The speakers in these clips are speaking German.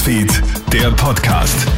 Newsfeed, der Podcast.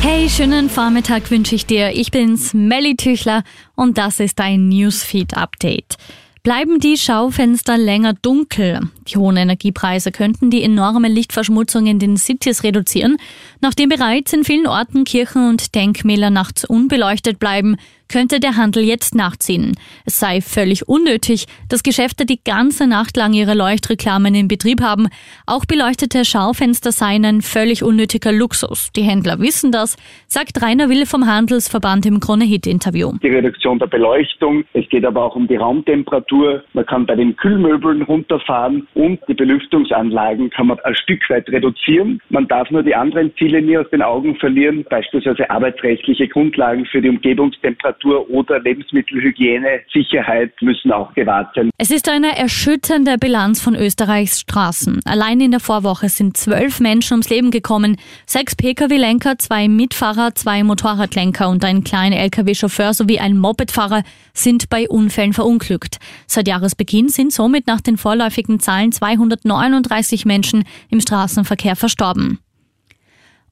Hey, schönen Vormittag wünsche ich dir. Ich bin's, Melly Tüchler und das ist ein Newsfeed-Update. Bleiben die Schaufenster länger dunkel? Die hohen Energiepreise könnten die enorme Lichtverschmutzung in den Cities reduzieren. Nachdem bereits in vielen Orten Kirchen und Denkmäler nachts unbeleuchtet bleiben, könnte der Handel jetzt nachziehen. Es sei völlig unnötig, dass Geschäfte die ganze Nacht lang ihre Leuchtreklamen in Betrieb haben. Auch beleuchtete Schaufenster seien ein völlig unnötiger Luxus. Die Händler wissen das, sagt Rainer Wille vom Handelsverband im Krone-Hit-Interview. Die Reduktion der Beleuchtung, es geht aber auch um die Raumtemperatur. Man kann bei den Kühlmöbeln runterfahren und die Belüftungsanlagen kann man ein Stück weit reduzieren. Man darf nur die anderen Ziele nie aus den Augen verlieren, beispielsweise arbeitsrechtliche Grundlagen für die Umgebungstemperatur Infrastruktur oder Lebensmittelhygiene, Sicherheit müssen auch gewahrt sein. Es ist eine erschütternde Bilanz von Österreichs Straßen. Allein in der Vorwoche sind zwölf Menschen ums Leben gekommen. Sechs Pkw-Lenker, zwei Mitfahrer, zwei Motorradlenker und ein kleiner Lkw-Chauffeur sowie ein Mopedfahrer sind bei Unfällen verunglückt. Seit Jahresbeginn sind somit nach den vorläufigen Zahlen 239 Menschen im Straßenverkehr verstorben.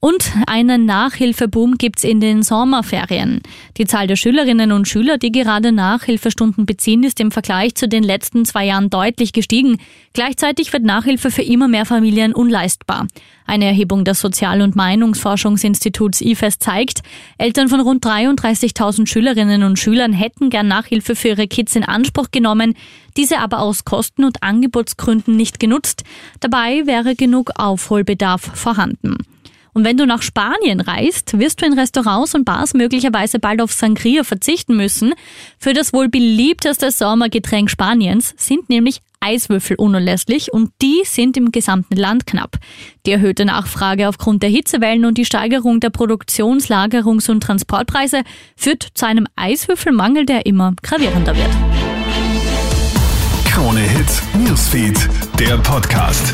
Und einen Nachhilfeboom gibt's in den Sommerferien. Die Zahl der Schülerinnen und Schüler, die gerade Nachhilfestunden beziehen, ist im Vergleich zu den letzten zwei Jahren deutlich gestiegen. Gleichzeitig wird Nachhilfe für immer mehr Familien unleistbar. Eine Erhebung des Sozial- und Meinungsforschungsinstituts IFES zeigt, Eltern von rund 33.000 Schülerinnen und Schülern hätten gern Nachhilfe für ihre Kids in Anspruch genommen, diese aber aus Kosten- und Angebotsgründen nicht genutzt. Dabei wäre genug Aufholbedarf vorhanden. Und wenn du nach Spanien reist, wirst du in Restaurants und Bars möglicherweise bald auf Sangria verzichten müssen. Für das wohl beliebteste Sommergetränk Spaniens sind nämlich Eiswürfel unerlässlich und die sind im gesamten Land knapp. Die erhöhte Nachfrage aufgrund der Hitzewellen und die Steigerung der Produktions-, Lagerungs- und Transportpreise führt zu einem Eiswürfelmangel, der immer gravierender wird. Krone Hits, Newsfeed, der Podcast.